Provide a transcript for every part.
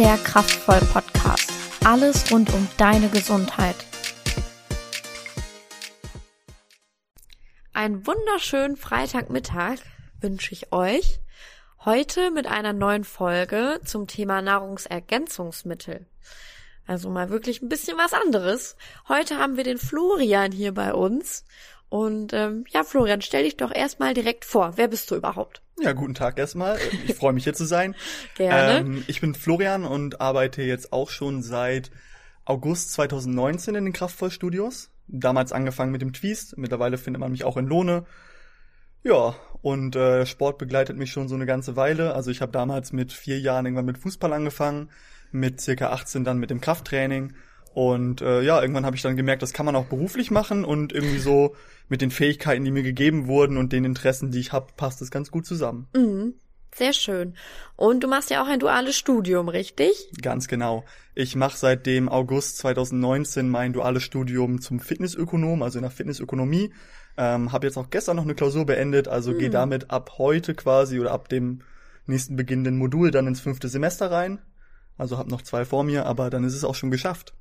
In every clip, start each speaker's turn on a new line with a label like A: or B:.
A: der Kraftvoll Podcast. Alles rund um deine Gesundheit. Einen wunderschönen Freitagmittag wünsche ich euch. Heute mit einer neuen Folge zum Thema Nahrungsergänzungsmittel. Also mal wirklich ein bisschen was anderes. Heute haben wir den Florian hier bei uns. Und ähm, ja, Florian, stell dich doch erstmal direkt vor. Wer bist du überhaupt?
B: Ja, guten Tag erstmal. Ich freue mich hier zu sein.
A: Gerne.
B: Ähm, ich bin Florian und arbeite jetzt auch schon seit August 2019 in den Kraftvollstudios. Damals angefangen mit dem Twist. Mittlerweile findet man mich auch in Lohne. Ja, und äh, Sport begleitet mich schon so eine ganze Weile. Also ich habe damals mit vier Jahren irgendwann mit Fußball angefangen, mit circa 18 dann mit dem Krafttraining. Und äh, ja, irgendwann habe ich dann gemerkt, das kann man auch beruflich machen und irgendwie so mit den Fähigkeiten, die mir gegeben wurden und den Interessen, die ich habe, passt es ganz gut zusammen.
A: Mhm. Sehr schön. Und du machst ja auch ein duales Studium, richtig?
B: Ganz genau. Ich mache seit dem August 2019 mein duales Studium zum Fitnessökonom, also in der Fitnessökonomie. Ähm, habe jetzt auch gestern noch eine Klausur beendet, also mhm. gehe damit ab heute quasi oder ab dem nächsten beginnenden Modul dann ins fünfte Semester rein. Also habe noch zwei vor mir, aber dann ist es auch schon geschafft.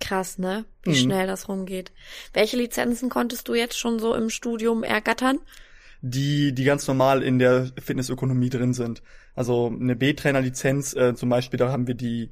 A: Krass, ne? Wie mhm. schnell das rumgeht. Welche Lizenzen konntest du jetzt schon so im Studium ergattern?
B: Die, die ganz normal in der Fitnessökonomie drin sind. Also eine B-Trainer-Lizenz äh, zum Beispiel, da haben wir die,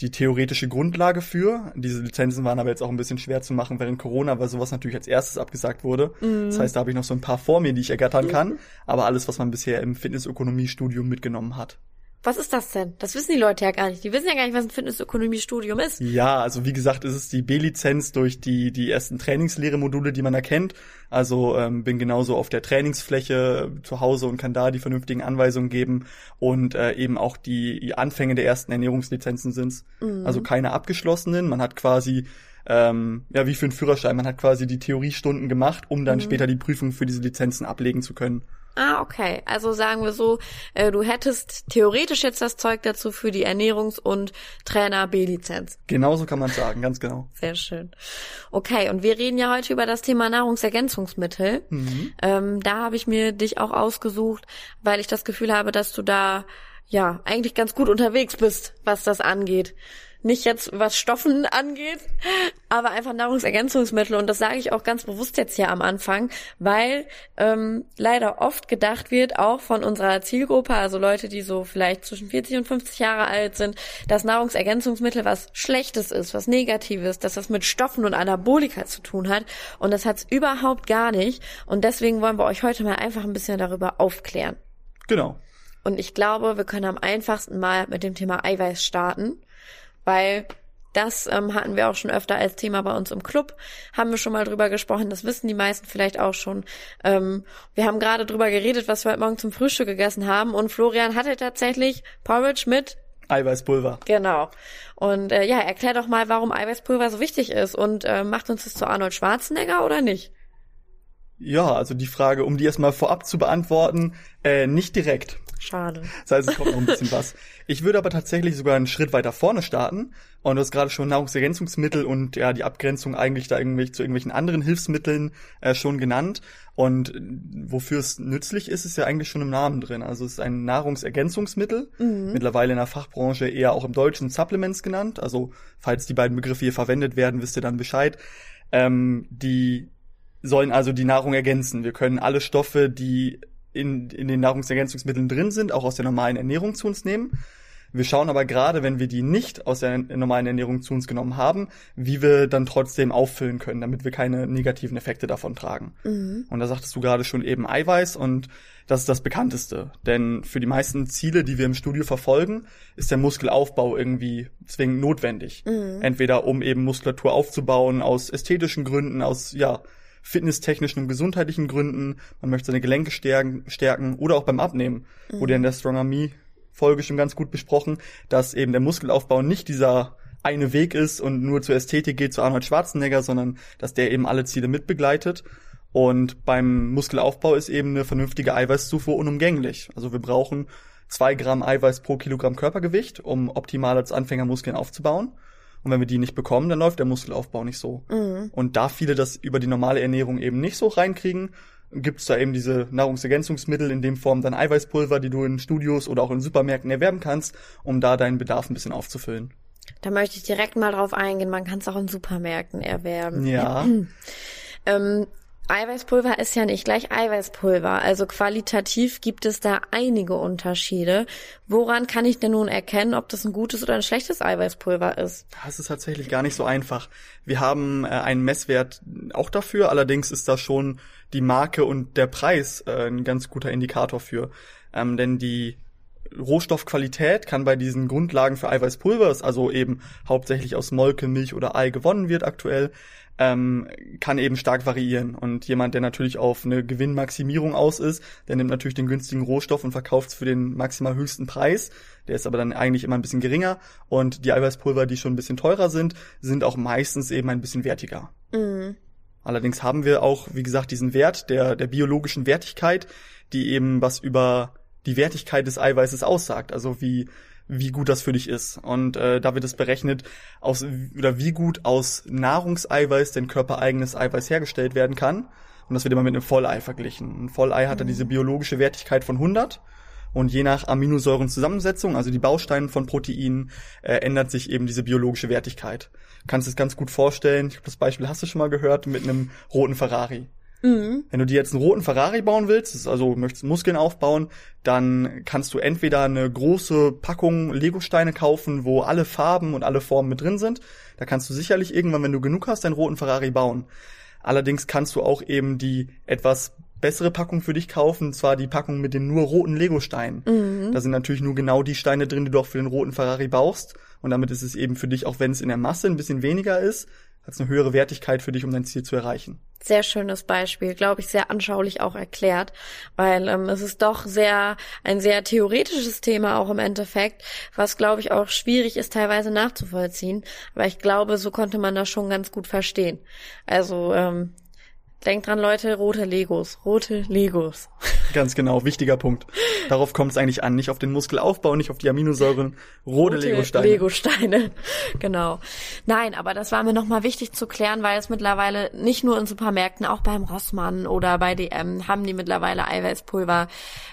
B: die theoretische Grundlage für. Diese Lizenzen waren aber jetzt auch ein bisschen schwer zu machen während Corona, weil sowas natürlich als erstes abgesagt wurde. Mhm. Das heißt, da habe ich noch so ein paar vor mir, die ich ergattern kann. Mhm. Aber alles, was man bisher im Fitnessökonomie-Studium mitgenommen hat.
A: Was ist das denn? Das wissen die Leute ja gar nicht. Die wissen ja gar nicht, was ein Fitnessökonomie-Studium ist.
B: Ja, also wie gesagt, ist es die B-Lizenz durch die, die ersten Trainingslehre-Module, die man erkennt. Also ähm, bin genauso auf der Trainingsfläche zu Hause und kann da die vernünftigen Anweisungen geben. Und äh, eben auch die, die Anfänge der ersten Ernährungslizenzen sind's. Mhm. Also keine abgeschlossenen. Man hat quasi ähm, ja, wie für einen Führerschein. Man hat quasi die Theoriestunden gemacht, um dann mhm. später die Prüfung für diese Lizenzen ablegen zu können.
A: Ah, okay. Also sagen wir so, äh, du hättest theoretisch jetzt das Zeug dazu für die Ernährungs- und Trainer B-Lizenz.
B: Genauso kann man sagen, ganz genau.
A: Sehr schön. Okay, und wir reden ja heute über das Thema Nahrungsergänzungsmittel. Mhm. Ähm, da habe ich mir dich auch ausgesucht, weil ich das Gefühl habe, dass du da ja eigentlich ganz gut unterwegs bist, was das angeht nicht jetzt was Stoffen angeht, aber einfach Nahrungsergänzungsmittel. Und das sage ich auch ganz bewusst jetzt hier am Anfang, weil ähm, leider oft gedacht wird, auch von unserer Zielgruppe, also Leute, die so vielleicht zwischen 40 und 50 Jahre alt sind, dass Nahrungsergänzungsmittel was Schlechtes ist, was Negatives, dass das mit Stoffen und Anabolika zu tun hat. Und das hat's überhaupt gar nicht. Und deswegen wollen wir euch heute mal einfach ein bisschen darüber aufklären.
B: Genau.
A: Und ich glaube, wir können am einfachsten mal mit dem Thema Eiweiß starten weil das ähm, hatten wir auch schon öfter als Thema bei uns im Club. Haben wir schon mal drüber gesprochen. Das wissen die meisten vielleicht auch schon. Ähm, wir haben gerade drüber geredet, was wir heute Morgen zum Frühstück gegessen haben. Und Florian hatte tatsächlich Porridge mit
B: Eiweißpulver.
A: Genau. Und äh, ja, erklär doch mal, warum Eiweißpulver so wichtig ist. Und äh, macht uns das zu Arnold Schwarzenegger oder nicht?
B: Ja, also die Frage, um die erstmal vorab zu beantworten, äh, nicht direkt.
A: Schade.
B: Das heißt, es kommt noch ein bisschen was. Ich würde aber tatsächlich sogar einen Schritt weiter vorne starten. Und du hast gerade schon Nahrungsergänzungsmittel und ja die Abgrenzung eigentlich da irgendwie zu irgendwelchen anderen Hilfsmitteln äh, schon genannt. Und wofür es nützlich ist, ist ja eigentlich schon im Namen drin. Also es ist ein Nahrungsergänzungsmittel, mhm. mittlerweile in der Fachbranche eher auch im Deutschen Supplements genannt. Also falls die beiden Begriffe hier verwendet werden, wisst ihr dann Bescheid. Ähm, die sollen also die Nahrung ergänzen. Wir können alle Stoffe, die in, in den Nahrungsergänzungsmitteln drin sind, auch aus der normalen Ernährung zu uns nehmen. Wir schauen aber gerade, wenn wir die nicht aus der normalen Ernährung zu uns genommen haben, wie wir dann trotzdem auffüllen können, damit wir keine negativen Effekte davon tragen. Mhm. Und da sagtest du gerade schon eben Eiweiß und das ist das bekannteste. Denn für die meisten Ziele, die wir im Studio verfolgen, ist der Muskelaufbau irgendwie zwingend notwendig. Mhm. Entweder um eben Muskulatur aufzubauen aus ästhetischen Gründen, aus, ja, fitnesstechnischen und gesundheitlichen Gründen, man möchte seine Gelenke stärken, stärken oder auch beim Abnehmen. Mhm. Wurde in der Stronger Me Folge schon ganz gut besprochen, dass eben der Muskelaufbau nicht dieser eine Weg ist und nur zur Ästhetik geht zu Arnold Schwarzenegger, sondern dass der eben alle Ziele mitbegleitet. Und beim Muskelaufbau ist eben eine vernünftige Eiweißzufuhr unumgänglich. Also wir brauchen zwei Gramm Eiweiß pro Kilogramm Körpergewicht, um optimal als Anfänger Muskeln aufzubauen. Und wenn wir die nicht bekommen, dann läuft der Muskelaufbau nicht so. Mhm. Und da viele das über die normale Ernährung eben nicht so reinkriegen, gibt's da eben diese Nahrungsergänzungsmittel, in dem Form dann Eiweißpulver, die du in Studios oder auch in Supermärkten erwerben kannst, um da deinen Bedarf ein bisschen aufzufüllen.
A: Da möchte ich direkt mal drauf eingehen. Man kann es auch in Supermärkten erwerben.
B: Ja.
A: ähm, Eiweißpulver ist ja nicht gleich Eiweißpulver. Also qualitativ gibt es da einige Unterschiede. Woran kann ich denn nun erkennen, ob das ein gutes oder ein schlechtes Eiweißpulver ist?
B: Das ist tatsächlich gar nicht so einfach. Wir haben äh, einen Messwert auch dafür. Allerdings ist da schon die Marke und der Preis äh, ein ganz guter Indikator für. Ähm, denn die Rohstoffqualität kann bei diesen Grundlagen für Eiweißpulver, also eben hauptsächlich aus Molke, Milch oder Ei gewonnen wird aktuell, ähm, kann eben stark variieren. Und jemand, der natürlich auf eine Gewinnmaximierung aus ist, der nimmt natürlich den günstigen Rohstoff und verkauft es für den maximal höchsten Preis. Der ist aber dann eigentlich immer ein bisschen geringer. Und die Eiweißpulver, die schon ein bisschen teurer sind, sind auch meistens eben ein bisschen wertiger. Mhm. Allerdings haben wir auch, wie gesagt, diesen Wert der, der biologischen Wertigkeit, die eben was über die Wertigkeit des Eiweißes aussagt. Also wie wie gut das für dich ist. Und äh, da wird es berechnet, aus oder wie gut aus Nahrungseiweiß denn körpereigenes Eiweiß hergestellt werden kann. Und das wird immer mit einem Vollei verglichen. Ein Vollei hat dann diese biologische Wertigkeit von 100 und je nach Aminosäurenzusammensetzung, also die Bausteine von Proteinen, äh, ändert sich eben diese biologische Wertigkeit. Kannst es ganz gut vorstellen, ich glaube, das Beispiel hast du schon mal gehört, mit einem roten Ferrari. Mhm. Wenn du dir jetzt einen roten Ferrari bauen willst, also möchtest Muskeln aufbauen, dann kannst du entweder eine große Packung Lego-Steine kaufen, wo alle Farben und alle Formen mit drin sind. Da kannst du sicherlich irgendwann, wenn du genug hast, einen roten Ferrari bauen. Allerdings kannst du auch eben die etwas bessere Packung für dich kaufen, und zwar die Packung mit den nur roten Lego-Steinen. Mhm. Da sind natürlich nur genau die Steine drin, die du auch für den roten Ferrari brauchst. Und damit ist es eben für dich, auch wenn es in der Masse ein bisschen weniger ist, hat es eine höhere Wertigkeit für dich, um dein Ziel zu erreichen.
A: Sehr schönes Beispiel, glaube ich, sehr anschaulich auch erklärt, weil ähm, es ist doch sehr ein sehr theoretisches Thema auch im Endeffekt, was glaube ich auch schwierig ist teilweise nachzuvollziehen. Aber ich glaube, so konnte man das schon ganz gut verstehen. Also ähm, Denkt dran, Leute, rote Legos. Rote Legos.
B: Ganz genau, wichtiger Punkt. Darauf kommt es eigentlich an. Nicht auf den Muskelaufbau, nicht auf die Aminosäuren. Rote, rote Legosteine.
A: Legosteine. Genau. Nein, aber das war mir nochmal wichtig zu klären, weil es mittlerweile nicht nur in Supermärkten, auch beim Rossmann oder bei DM haben die mittlerweile Eiweißpulver.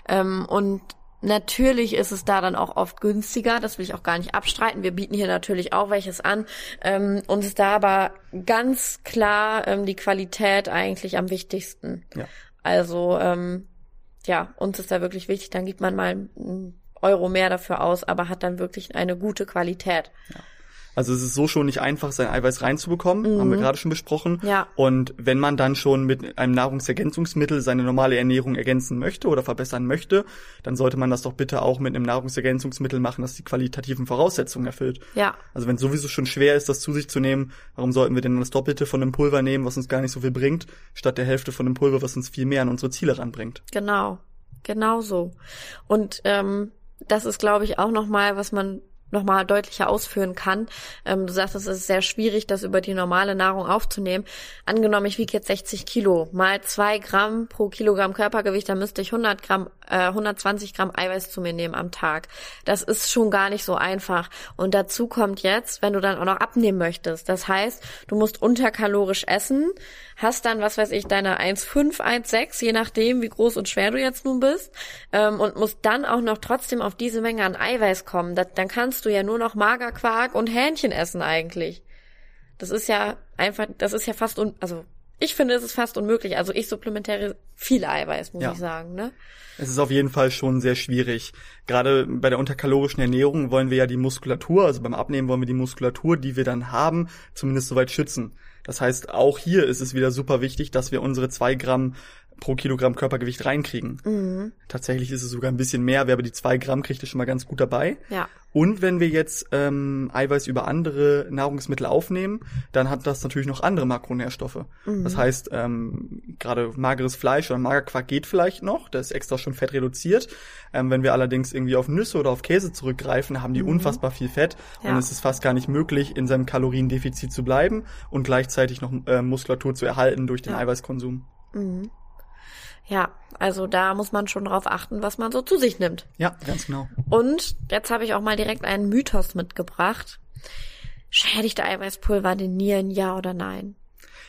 A: Ähm, und Natürlich ist es da dann auch oft günstiger, das will ich auch gar nicht abstreiten. Wir bieten hier natürlich auch welches an. Ähm, uns ist da aber ganz klar ähm, die Qualität eigentlich am wichtigsten. Ja. Also ähm, ja, uns ist da wirklich wichtig, dann gibt man mal einen Euro mehr dafür aus, aber hat dann wirklich eine gute Qualität.
B: Ja. Also es ist so schon nicht einfach, sein Eiweiß reinzubekommen, mhm. haben wir mhm. gerade schon besprochen.
A: Ja.
B: Und wenn man dann schon mit einem Nahrungsergänzungsmittel seine normale Ernährung ergänzen möchte oder verbessern möchte, dann sollte man das doch bitte auch mit einem Nahrungsergänzungsmittel machen, das die qualitativen Voraussetzungen erfüllt.
A: Ja.
B: Also wenn es sowieso schon schwer ist, das zu sich zu nehmen, warum sollten wir denn das Doppelte von einem Pulver nehmen, was uns gar nicht so viel bringt, statt der Hälfte von einem Pulver, was uns viel mehr an unsere Ziele ranbringt?
A: Genau, genau so. Und ähm, das ist, glaube ich, auch nochmal, was man nochmal deutlicher ausführen kann. Ähm, du sagst, es ist sehr schwierig, das über die normale Nahrung aufzunehmen. Angenommen, ich wiege jetzt 60 Kilo, mal zwei Gramm pro Kilogramm Körpergewicht, dann müsste ich 100 Gramm, äh, 120 Gramm Eiweiß zu mir nehmen am Tag. Das ist schon gar nicht so einfach. Und dazu kommt jetzt, wenn du dann auch noch abnehmen möchtest. Das heißt, du musst unterkalorisch essen, hast dann, was weiß ich, deine 1,5, 1,6, je nachdem, wie groß und schwer du jetzt nun bist, ähm, und musst dann auch noch trotzdem auf diese Menge an Eiweiß kommen. Das, dann kannst du ja nur noch Magerquark und Hähnchen essen eigentlich. Das ist ja einfach, das ist ja fast un, also ich finde, es ist fast unmöglich. Also ich supplementiere viel Eiweiß, muss ja. ich sagen, ne?
B: Es ist auf jeden Fall schon sehr schwierig. Gerade bei der unterkalorischen Ernährung wollen wir ja die Muskulatur, also beim Abnehmen wollen wir die Muskulatur, die wir dann haben, zumindest soweit schützen. Das heißt, auch hier ist es wieder super wichtig, dass wir unsere zwei Gramm pro Kilogramm Körpergewicht reinkriegen. Mhm. Tatsächlich ist es sogar ein bisschen mehr, wer aber die zwei Gramm kriegt, ist schon mal ganz gut dabei.
A: Ja.
B: Und wenn wir jetzt ähm, Eiweiß über andere Nahrungsmittel aufnehmen, dann hat das natürlich noch andere Makronährstoffe. Mhm. Das heißt, ähm, gerade mageres Fleisch oder Magerquark geht vielleicht noch, da ist extra schon Fett reduziert. Ähm, wenn wir allerdings irgendwie auf Nüsse oder auf Käse zurückgreifen, haben die mhm. unfassbar viel Fett ja. und es ist fast gar nicht möglich, in seinem Kaloriendefizit zu bleiben und gleichzeitig noch äh, Muskulatur zu erhalten durch den ja. Eiweißkonsum.
A: Mhm. Ja, also da muss man schon drauf achten, was man so zu sich nimmt.
B: Ja, ganz genau.
A: Und jetzt habe ich auch mal direkt einen Mythos mitgebracht. Schädigt Eiweißpulver den Nieren, ja oder nein?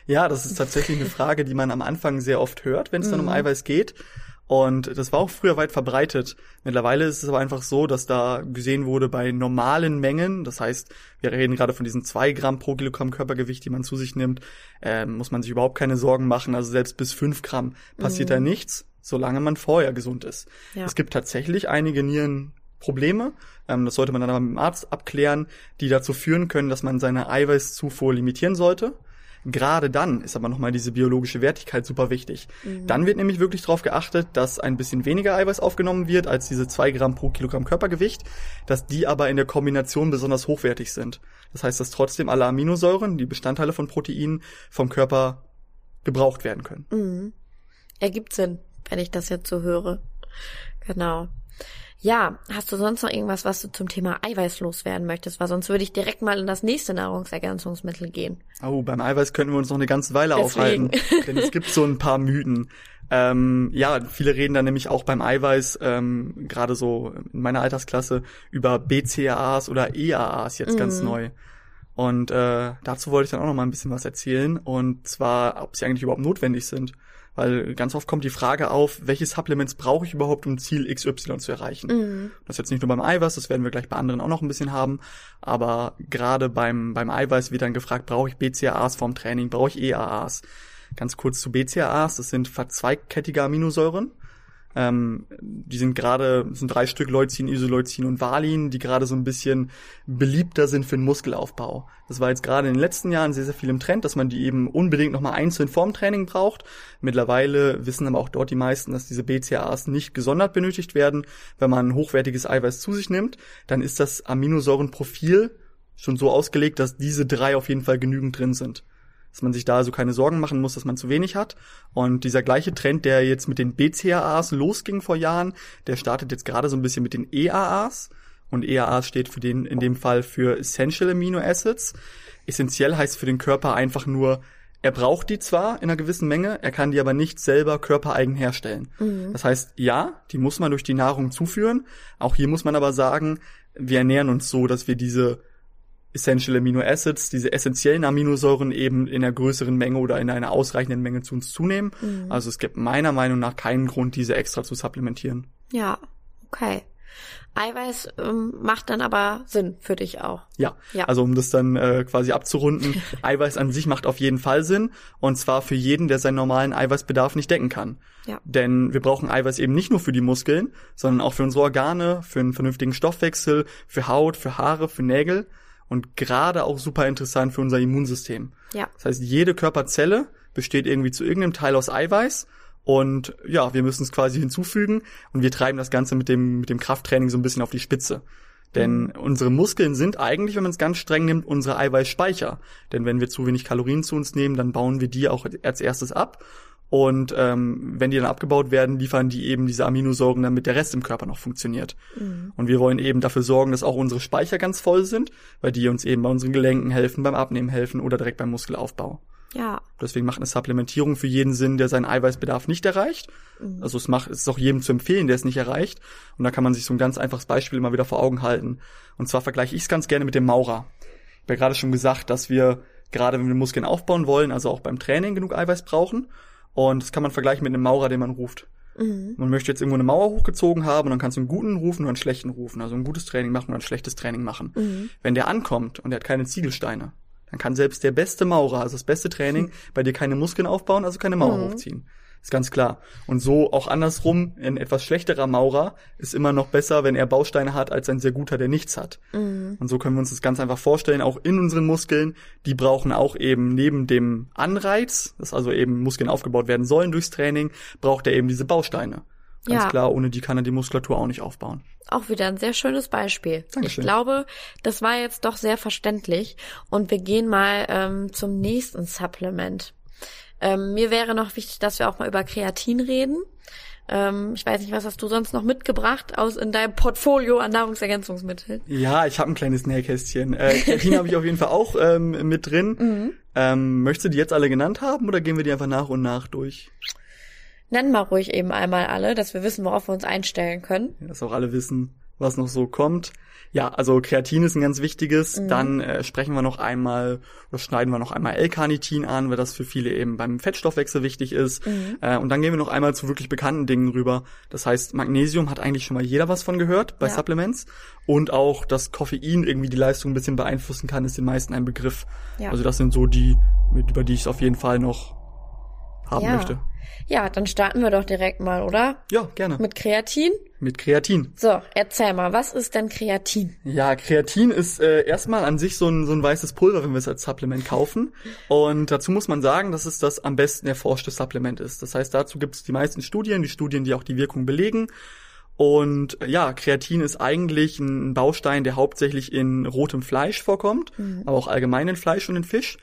B: Ja, das ist tatsächlich eine Frage, die man am Anfang sehr oft hört, wenn es dann um
A: Mhm.
B: Eiweiß geht. Und das war auch früher weit verbreitet. Mittlerweile ist es aber einfach so, dass da gesehen wurde bei normalen Mengen, das heißt, wir reden gerade von diesen zwei Gramm pro Kilogramm Körpergewicht, die man zu sich nimmt, ähm, muss man sich überhaupt keine Sorgen machen. Also selbst bis fünf Gramm passiert da nichts, solange man vorher gesund ist.
A: Ja.
B: Es gibt tatsächlich einige Nierenprobleme, ähm, das sollte man dann aber mit dem Arzt abklären, die dazu führen können, dass man seine Eiweißzufuhr limitieren sollte. Gerade dann ist aber nochmal diese biologische Wertigkeit super wichtig. Dann wird nämlich wirklich darauf geachtet, dass ein bisschen weniger Eiweiß aufgenommen wird als diese zwei Gramm pro Kilogramm Körpergewicht, dass die aber in der Kombination besonders hochwertig sind. Das heißt, dass trotzdem alle Aminosäuren, die Bestandteile von Proteinen, vom Körper gebraucht werden können.
A: Mhm. Ergibt Sinn, wenn ich das jetzt so höre. Genau. Ja, hast du sonst noch irgendwas, was du zum Thema Eiweiß loswerden möchtest? Weil sonst würde ich direkt mal in das nächste Nahrungsergänzungsmittel gehen.
B: Oh, beim Eiweiß könnten wir uns noch eine ganze Weile
A: Deswegen.
B: aufhalten. Denn es gibt so ein paar Mythen. Ähm, ja, viele reden dann nämlich auch beim Eiweiß, ähm, gerade so in meiner Altersklasse, über BCAAs oder EAAs jetzt ganz neu. Und äh, dazu wollte ich dann auch noch mal ein bisschen was erzählen. Und zwar, ob sie eigentlich überhaupt notwendig sind. Weil ganz oft kommt die Frage auf, welche Supplements brauche ich überhaupt, um Ziel XY zu erreichen? Das ist jetzt nicht nur beim Eiweiß, das werden wir gleich bei anderen auch noch ein bisschen haben. Aber gerade beim, beim Eiweiß wird dann gefragt, brauche ich BCAAs vorm Training, brauche ich EAAs? Ganz kurz zu BCAAs, das sind verzweigkettige Aminosäuren. Ähm, die sind gerade, sind drei Stück Leucin, Isoleucin und Valin, die gerade so ein bisschen beliebter sind für den Muskelaufbau. Das war jetzt gerade in den letzten Jahren sehr, sehr viel im Trend, dass man die eben unbedingt nochmal einzeln vorm Training braucht. Mittlerweile wissen aber auch dort die meisten, dass diese BCAAs nicht gesondert benötigt werden. Wenn man hochwertiges Eiweiß zu sich nimmt, dann ist das Aminosäurenprofil schon so ausgelegt, dass diese drei auf jeden Fall genügend drin sind dass man sich da also keine Sorgen machen muss, dass man zu wenig hat. Und dieser gleiche Trend, der jetzt mit den BCAAs losging vor Jahren, der startet jetzt gerade so ein bisschen mit den EAAs. Und EAAs steht für den, in dem Fall für Essential Amino Acids. Essentiell heißt für den Körper einfach nur, er braucht die zwar in einer gewissen Menge, er kann die aber nicht selber körpereigen herstellen. Das heißt, ja, die muss man durch die Nahrung zuführen. Auch hier muss man aber sagen, wir ernähren uns so, dass wir diese Essential Amino Acids, diese essentiellen Aminosäuren eben in einer größeren Menge oder in einer ausreichenden Menge zu uns zunehmen. Also es gibt meiner Meinung nach keinen Grund, diese extra zu supplementieren.
A: Ja, okay. Eiweiß ähm, macht dann aber Sinn für dich auch.
B: Ja,
A: Ja.
B: also um das dann äh, quasi abzurunden, Eiweiß an sich macht auf jeden Fall Sinn und zwar für jeden, der seinen normalen Eiweißbedarf nicht decken kann.
A: Ja.
B: Denn wir brauchen Eiweiß eben nicht nur für die Muskeln, sondern auch für unsere Organe, für einen vernünftigen Stoffwechsel, für Haut, für Haare, für Nägel und gerade auch super interessant für unser Immunsystem.
A: Ja.
B: Das heißt, jede Körperzelle besteht irgendwie zu irgendeinem Teil aus Eiweiß und ja, wir müssen es quasi hinzufügen und wir treiben das Ganze mit dem, mit dem Krafttraining so ein bisschen auf die Spitze. Denn unsere Muskeln sind eigentlich, wenn man es ganz streng nimmt, unsere Eiweißspeicher. Denn wenn wir zu wenig Kalorien zu uns nehmen, dann bauen wir die auch als erstes ab. Und ähm, wenn die dann abgebaut werden, liefern die eben diese Aminosäuren, damit der Rest im Körper noch funktioniert. Und wir wollen eben dafür sorgen, dass auch unsere Speicher ganz voll sind, weil die uns eben bei unseren Gelenken helfen, beim Abnehmen helfen oder direkt beim Muskelaufbau.
A: Ja.
B: Deswegen macht eine Supplementierung für jeden Sinn, der seinen Eiweißbedarf nicht erreicht. Also es macht, es ist auch jedem zu empfehlen, der es nicht erreicht. Und da kann man sich so ein ganz einfaches Beispiel immer wieder vor Augen halten. Und zwar vergleiche ich es ganz gerne mit dem Maurer. Ich habe ja gerade schon gesagt, dass wir gerade wenn wir Muskeln aufbauen wollen, also auch beim Training genug Eiweiß brauchen. Und das kann man vergleichen mit einem Maurer, den man ruft. Man möchte jetzt irgendwo eine Mauer hochgezogen haben und dann kannst du einen guten rufen oder einen schlechten rufen. Also ein gutes Training machen oder ein schlechtes Training machen. Wenn der ankommt und er hat keine Ziegelsteine, dann kann selbst der beste Maurer, also das beste Training, bei dir keine Muskeln aufbauen, also keine Mauer hochziehen. Ist ganz klar. Und so auch andersrum, ein etwas schlechterer Maurer ist immer noch besser, wenn er Bausteine hat, als ein sehr guter, der nichts hat. Und so können wir uns das ganz einfach vorstellen, auch in unseren Muskeln, die brauchen auch eben neben dem Anreiz, dass also eben Muskeln aufgebaut werden sollen durchs Training, braucht er eben diese Bausteine. Ganz
A: Ja.
B: klar, ohne die kann er die Muskulatur auch nicht aufbauen.
A: Auch wieder ein sehr schönes Beispiel.
B: Dankeschön.
A: Ich glaube, das war jetzt doch sehr verständlich. Und wir gehen mal ähm, zum nächsten Supplement. Ähm, mir wäre noch wichtig, dass wir auch mal über Kreatin reden. Ähm, ich weiß nicht, was hast du sonst noch mitgebracht aus in deinem Portfolio an Nahrungsergänzungsmitteln?
B: Ja, ich habe ein kleines Nähkästchen. Äh, Kreatin habe ich auf jeden Fall auch ähm, mit drin. Ähm, möchtest du die jetzt alle genannt haben oder gehen wir die einfach nach und nach durch?
A: Nenn mal ruhig eben einmal alle, dass wir wissen, worauf wir uns einstellen können.
B: Ja, dass auch alle wissen, was noch so kommt. Ja, also Kreatin ist ein ganz wichtiges. Mhm. Dann äh, sprechen wir noch einmal oder schneiden wir noch einmal L-Carnitin an, weil das für viele eben beim Fettstoffwechsel wichtig ist. Mhm. Äh, und dann gehen wir noch einmal zu wirklich bekannten Dingen rüber. Das heißt, Magnesium hat eigentlich schon mal jeder was von gehört bei ja. Supplements. Und auch, dass Koffein irgendwie die Leistung ein bisschen beeinflussen kann, ist den meisten ein Begriff. Ja. Also das sind so die, über die ich es auf jeden Fall noch haben
A: ja.
B: möchte.
A: Ja, dann starten wir doch direkt mal, oder?
B: Ja, gerne.
A: Mit Kreatin?
B: Mit Kreatin.
A: So, erzähl mal, was ist denn Kreatin?
B: Ja, Kreatin ist äh, erstmal an sich so ein, so ein weißes Pulver, wenn wir es als Supplement kaufen. Und dazu muss man sagen, dass es das am besten erforschte Supplement ist. Das heißt, dazu gibt es die meisten Studien, die Studien, die auch die Wirkung belegen. Und ja, Kreatin ist eigentlich ein Baustein, der hauptsächlich in rotem Fleisch vorkommt, mhm. aber auch allgemein in Fleisch und in Fisch.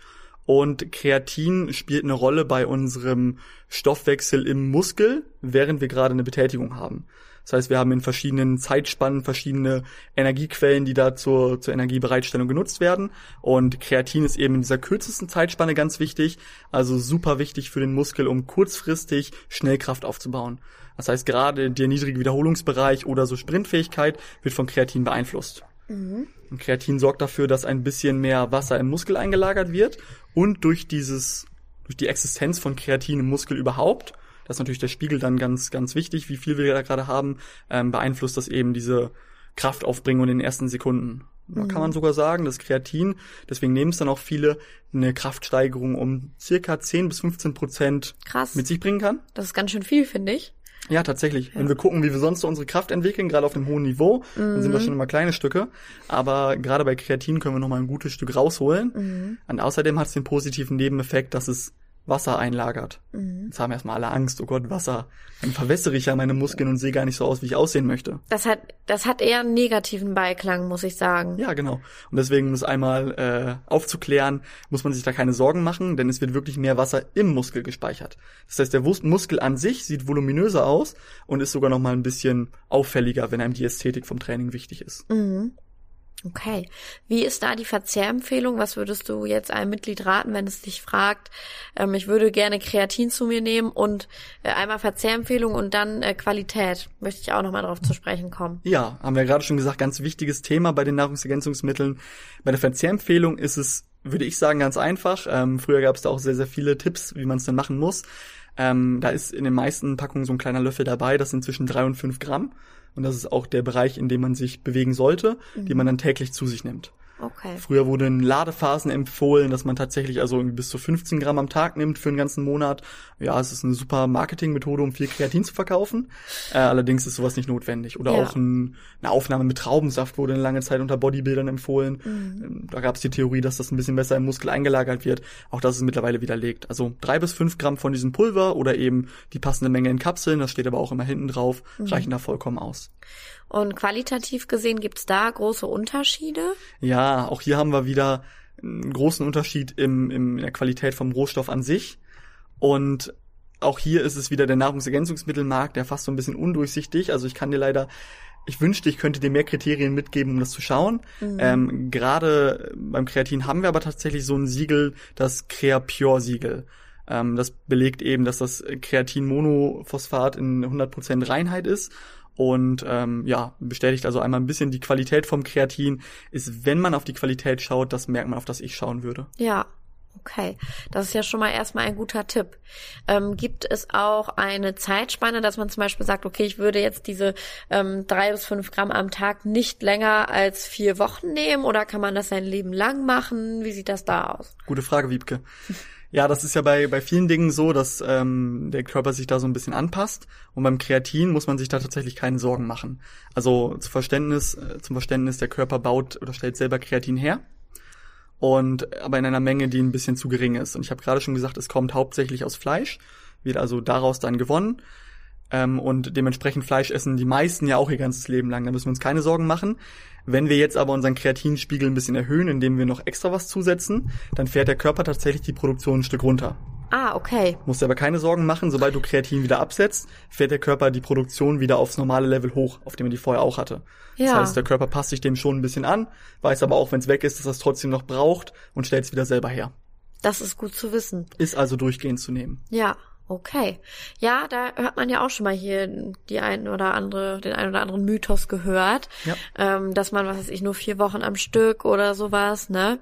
B: Und Kreatin spielt eine Rolle bei unserem Stoffwechsel im Muskel, während wir gerade eine Betätigung haben. Das heißt, wir haben in verschiedenen Zeitspannen verschiedene Energiequellen, die da zur, zur Energiebereitstellung genutzt werden. Und Kreatin ist eben in dieser kürzesten Zeitspanne ganz wichtig, also super wichtig für den Muskel, um kurzfristig Schnellkraft aufzubauen. Das heißt, gerade der niedrige Wiederholungsbereich oder so Sprintfähigkeit wird von Kreatin beeinflusst. Mhm. Und Kreatin sorgt dafür, dass ein bisschen mehr Wasser im Muskel eingelagert wird und durch dieses, durch die Existenz von Kreatin im Muskel überhaupt, das ist natürlich der Spiegel dann ganz, ganz wichtig, wie viel wir da gerade haben, ähm, beeinflusst das eben diese Kraftaufbringung in den ersten Sekunden. Da mhm. kann man sogar sagen, dass Kreatin, deswegen nehmen es dann auch viele, eine Kraftsteigerung um circa 10 bis 15 Prozent Krass. mit sich bringen kann.
A: Das ist ganz schön viel, finde ich.
B: Ja, tatsächlich. Ja. Wenn wir gucken, wie wir sonst so unsere Kraft entwickeln, gerade auf einem hohen Niveau, mhm. dann sind das mhm. schon immer kleine Stücke. Aber gerade bei Kreatin können wir noch mal ein gutes Stück rausholen. Mhm. Und außerdem hat es den positiven Nebeneffekt, dass es Wasser einlagert. Mhm. Jetzt haben erstmal alle Angst, oh Gott, Wasser. Dann verwässere ich ja meine Muskeln und sehe gar nicht so aus, wie ich aussehen möchte.
A: Das hat, das hat eher einen negativen Beiklang, muss ich sagen.
B: Ja, genau. Und deswegen, um es einmal äh, aufzuklären, muss man sich da keine Sorgen machen, denn es wird wirklich mehr Wasser im Muskel gespeichert. Das heißt, der Muskel an sich sieht voluminöser aus und ist sogar noch mal ein bisschen auffälliger, wenn einem die Ästhetik vom Training wichtig ist.
A: Mhm. Okay. Wie ist da die Verzehrempfehlung? Was würdest du jetzt einem Mitglied raten, wenn es dich fragt, ähm, ich würde gerne Kreatin zu mir nehmen und äh, einmal Verzehrempfehlung und dann äh, Qualität? Möchte ich auch nochmal darauf zu sprechen kommen.
B: Ja, haben wir gerade schon gesagt, ganz wichtiges Thema bei den Nahrungsergänzungsmitteln. Bei der Verzehrempfehlung ist es, würde ich sagen, ganz einfach. Ähm, früher gab es da auch sehr, sehr viele Tipps, wie man es denn machen muss. Ähm, da ist in den meisten Packungen so ein kleiner Löffel dabei, das sind zwischen drei und fünf Gramm. Und das ist auch der Bereich, in dem man sich bewegen sollte, mhm. die man dann täglich zu sich nimmt. Okay. Früher wurden Ladephasen empfohlen, dass man tatsächlich also bis zu 15 Gramm am Tag nimmt für einen ganzen Monat. Ja, es ist eine super Marketingmethode, um viel Kreatin zu verkaufen. Äh, allerdings ist sowas nicht notwendig. Oder ja. auch ein, eine Aufnahme mit Traubensaft wurde eine lange Zeit unter Bodybuildern empfohlen. Mhm. Ähm, da gab es die Theorie, dass das ein bisschen besser im Muskel eingelagert wird. Auch das ist mittlerweile widerlegt. Also drei bis fünf Gramm von diesem Pulver oder eben die passende Menge in Kapseln, das steht aber auch immer hinten drauf, mhm. reichen da vollkommen aus.
A: Und qualitativ gesehen gibt's da große Unterschiede?
B: Ja, auch hier haben wir wieder einen großen Unterschied im, im, in der Qualität vom Rohstoff an sich. Und auch hier ist es wieder der Nahrungsergänzungsmittelmarkt, der fast so ein bisschen undurchsichtig. Also ich kann dir leider, ich wünschte, ich könnte dir mehr Kriterien mitgeben, um das zu schauen. Mhm. Ähm, Gerade beim Kreatin haben wir aber tatsächlich so ein Siegel, das Crea Pure Siegel. Ähm, das belegt eben, dass das Kreatin-Monophosphat in 100% Reinheit ist und ähm, ja, bestätigt also einmal ein bisschen die Qualität vom Kreatin. Ist, wenn man auf die Qualität schaut, das merkt man, auf das ich schauen würde.
A: Ja, Okay, das ist ja schon mal erstmal ein guter Tipp. Ähm, gibt es auch eine Zeitspanne, dass man zum Beispiel sagt, okay, ich würde jetzt diese ähm, drei bis fünf Gramm am Tag nicht länger als vier Wochen nehmen oder kann man das sein Leben lang machen? Wie sieht das da aus?
B: Gute Frage, Wiebke. Ja, das ist ja bei, bei vielen Dingen so, dass ähm, der Körper sich da so ein bisschen anpasst. Und beim Kreatin muss man sich da tatsächlich keine Sorgen machen. Also zum Verständnis, äh, zum Verständnis, der Körper baut oder stellt selber Kreatin her. Und aber in einer Menge, die ein bisschen zu gering ist. Und ich habe gerade schon gesagt, es kommt hauptsächlich aus Fleisch, wird also daraus dann gewonnen. Ähm, und dementsprechend Fleisch essen die meisten ja auch ihr ganzes Leben lang. Da müssen wir uns keine Sorgen machen. Wenn wir jetzt aber unseren Kreatinspiegel ein bisschen erhöhen, indem wir noch extra was zusetzen, dann fährt der Körper tatsächlich die Produktion ein Stück runter.
A: Ah, okay.
B: Musst dir aber keine Sorgen machen, sobald du Kreatin wieder absetzt, fährt der Körper die Produktion wieder aufs normale Level hoch, auf dem er die vorher auch hatte. Ja. Das heißt, der Körper passt sich dem schon ein bisschen an, weiß aber auch, wenn es weg ist, dass er es trotzdem noch braucht und stellt es wieder selber her.
A: Das ist gut zu wissen.
B: Ist also durchgehend zu nehmen.
A: Ja, Okay. Ja, da hört man ja auch schon mal hier die ein oder andere, den ein oder anderen Mythos gehört, ja. ähm, dass man, was weiß ich, nur vier Wochen am Stück oder sowas, ne?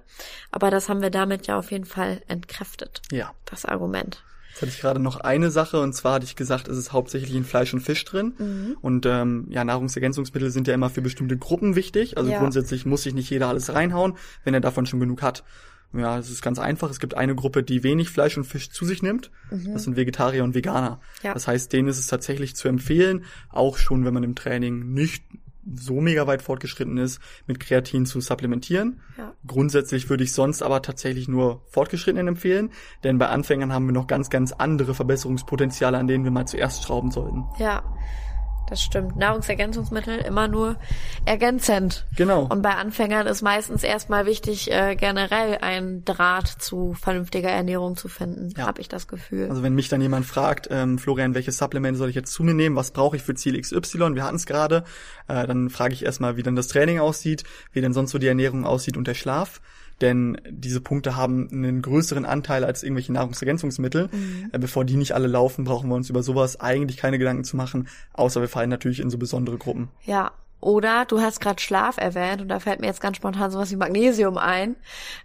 A: Aber das haben wir damit ja auf jeden Fall entkräftet.
B: Ja.
A: Das Argument.
B: Jetzt hatte ich gerade noch eine Sache und zwar hatte ich gesagt, es ist hauptsächlich in Fleisch und Fisch drin. Mhm. Und ähm, ja, Nahrungsergänzungsmittel sind ja immer für bestimmte Gruppen wichtig. Also ja. grundsätzlich muss sich nicht jeder alles reinhauen, wenn er davon schon genug hat. Ja, es ist ganz einfach. Es gibt eine Gruppe, die wenig Fleisch und Fisch zu sich nimmt. Mhm. Das sind Vegetarier und Veganer. Ja. Das heißt, denen ist es tatsächlich zu empfehlen, auch schon wenn man im Training nicht so mega weit fortgeschritten ist, mit Kreatin zu supplementieren. Ja. Grundsätzlich würde ich sonst aber tatsächlich nur Fortgeschrittenen empfehlen, denn bei Anfängern haben wir noch ganz, ganz andere Verbesserungspotenziale, an denen wir mal zuerst schrauben sollten.
A: Ja, das stimmt. Nahrungsergänzungsmittel immer nur ergänzend.
B: Genau.
A: Und bei Anfängern ist meistens erstmal wichtig, äh, generell einen Draht zu vernünftiger Ernährung zu finden, ja. habe ich das Gefühl.
B: Also wenn mich dann jemand fragt, ähm, Florian, welche Supplemente soll ich jetzt zu mir nehmen, was brauche ich für Ziel XY, wir hatten es gerade, äh, dann frage ich erstmal, wie dann das Training aussieht, wie denn sonst so die Ernährung aussieht und der Schlaf denn diese Punkte haben einen größeren Anteil als irgendwelche Nahrungsergänzungsmittel. Mhm. Äh, bevor die nicht alle laufen, brauchen wir uns über sowas eigentlich keine Gedanken zu machen, außer wir fallen natürlich in so besondere Gruppen.
A: Ja, oder du hast gerade Schlaf erwähnt und da fällt mir jetzt ganz spontan sowas wie Magnesium ein.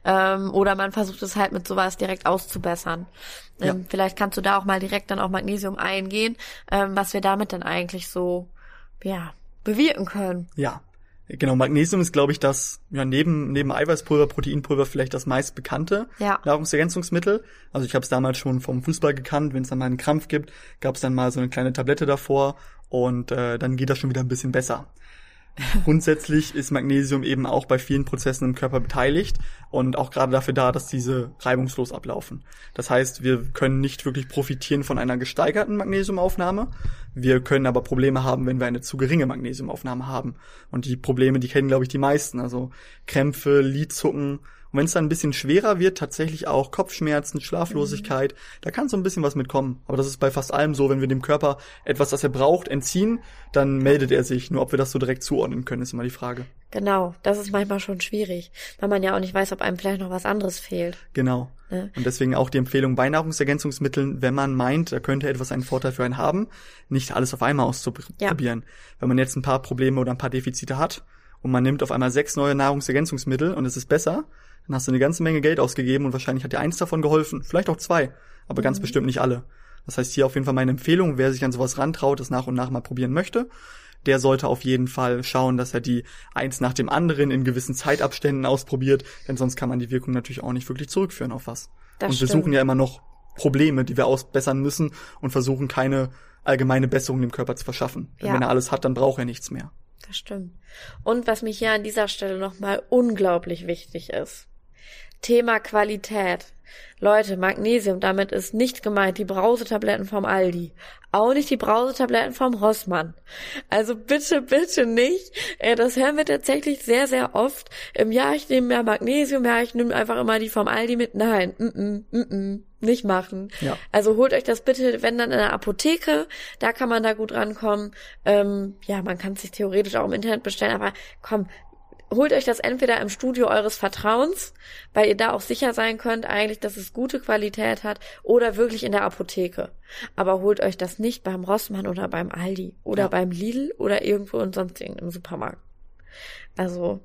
A: Ähm, oder man versucht es halt mit sowas direkt auszubessern. Ähm, ja. Vielleicht kannst du da auch mal direkt dann auf Magnesium eingehen, ähm, was wir damit dann eigentlich so ja bewirken können.
B: Ja, Genau, Magnesium ist, glaube ich, das, ja, neben, neben Eiweißpulver, Proteinpulver vielleicht das meist bekannte ja. Nahrungsergänzungsmittel. Also ich habe es damals schon vom Fußball gekannt, wenn es dann mal einen Krampf gibt, gab es dann mal so eine kleine Tablette davor und äh, dann geht das schon wieder ein bisschen besser. Grundsätzlich ist Magnesium eben auch bei vielen Prozessen im Körper beteiligt und auch gerade dafür da, dass diese reibungslos ablaufen. Das heißt, wir können nicht wirklich profitieren von einer gesteigerten Magnesiumaufnahme. Wir können aber Probleme haben, wenn wir eine zu geringe Magnesiumaufnahme haben. Und die Probleme, die kennen, glaube ich, die meisten. Also Krämpfe, Lidzucken, und wenn es dann ein bisschen schwerer wird, tatsächlich auch Kopfschmerzen, Schlaflosigkeit, mhm. da kann so ein bisschen was mitkommen. Aber das ist bei fast allem so, wenn wir dem Körper etwas, das er braucht, entziehen, dann meldet er sich. Nur ob wir das so direkt zuordnen können, ist immer die Frage.
A: Genau, das ist manchmal schon schwierig, weil man ja auch nicht weiß, ob einem vielleicht noch was anderes fehlt.
B: Genau. Ne? Und deswegen auch die Empfehlung bei Nahrungsergänzungsmitteln, wenn man meint, da könnte etwas einen Vorteil für einen haben, nicht alles auf einmal auszuprobieren. Ja. Wenn man jetzt ein paar Probleme oder ein paar Defizite hat und man nimmt auf einmal sechs neue Nahrungsergänzungsmittel und es ist besser, dann hast du eine ganze Menge Geld ausgegeben und wahrscheinlich hat dir eins davon geholfen, vielleicht auch zwei, aber mhm. ganz bestimmt nicht alle. Das heißt hier auf jeden Fall meine Empfehlung, wer sich an sowas rantraut, das nach und nach mal probieren möchte, der sollte auf jeden Fall schauen, dass er die eins nach dem anderen in gewissen Zeitabständen ausprobiert, denn sonst kann man die Wirkung natürlich auch nicht wirklich zurückführen auf was. Das und wir stimmt. suchen ja immer noch Probleme, die wir ausbessern müssen und versuchen keine allgemeine Besserung dem Körper zu verschaffen. Ja. Wenn er alles hat, dann braucht er nichts mehr.
A: Das stimmt. Und was mich hier an dieser Stelle nochmal unglaublich wichtig ist. Thema Qualität. Leute, Magnesium, damit ist nicht gemeint die Brausetabletten vom Aldi. Auch nicht die Brausetabletten vom Rossmann. Also bitte, bitte nicht. Äh, das hören wir tatsächlich sehr, sehr oft. Im Jahr, ich nehme mehr Magnesium, ja, ich nehme einfach immer die vom Aldi mit. Nein, mm -mm, mm -mm, nicht machen. Ja. Also holt euch das bitte, wenn dann in der Apotheke, da kann man da gut rankommen. Ähm, ja, man kann es sich theoretisch auch im Internet bestellen, aber komm, holt euch das entweder im Studio eures Vertrauens, weil ihr da auch sicher sein könnt eigentlich, dass es gute Qualität hat, oder wirklich in der Apotheke. Aber holt euch das nicht beim Rossmann oder beim Aldi oder ja. beim Lidl oder irgendwo in sonst irgendeinem Supermarkt. Also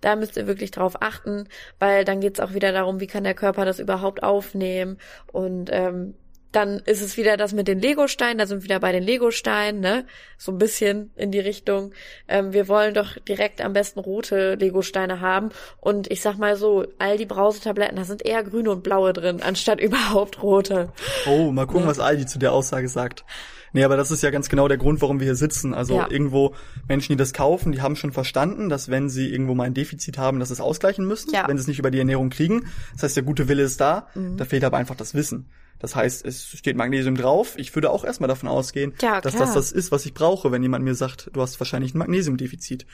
A: da müsst ihr wirklich drauf achten, weil dann geht's auch wieder darum, wie kann der Körper das überhaupt aufnehmen und ähm, dann ist es wieder das mit den Legosteinen, da sind wir wieder bei den Legosteinen, ne? So ein bisschen in die Richtung. Ähm, wir wollen doch direkt am besten rote Legosteine haben. Und ich sag mal so, all die Brausetabletten, da sind eher grüne und blaue drin, anstatt überhaupt rote.
B: Oh, mal gucken, ja. was Aldi zu der Aussage sagt. Nee, aber das ist ja ganz genau der Grund, warum wir hier sitzen. Also ja. irgendwo Menschen, die das kaufen, die haben schon verstanden, dass wenn sie irgendwo mal ein Defizit haben, dass sie es ausgleichen müssen, ja. wenn sie es nicht über die Ernährung kriegen. Das heißt, der gute Wille ist da, mhm. da fehlt aber einfach das Wissen. Das heißt, es steht Magnesium drauf. Ich würde auch erstmal davon ausgehen, ja, dass das das ist, was ich brauche, wenn jemand mir sagt, du hast wahrscheinlich ein Magnesiumdefizit.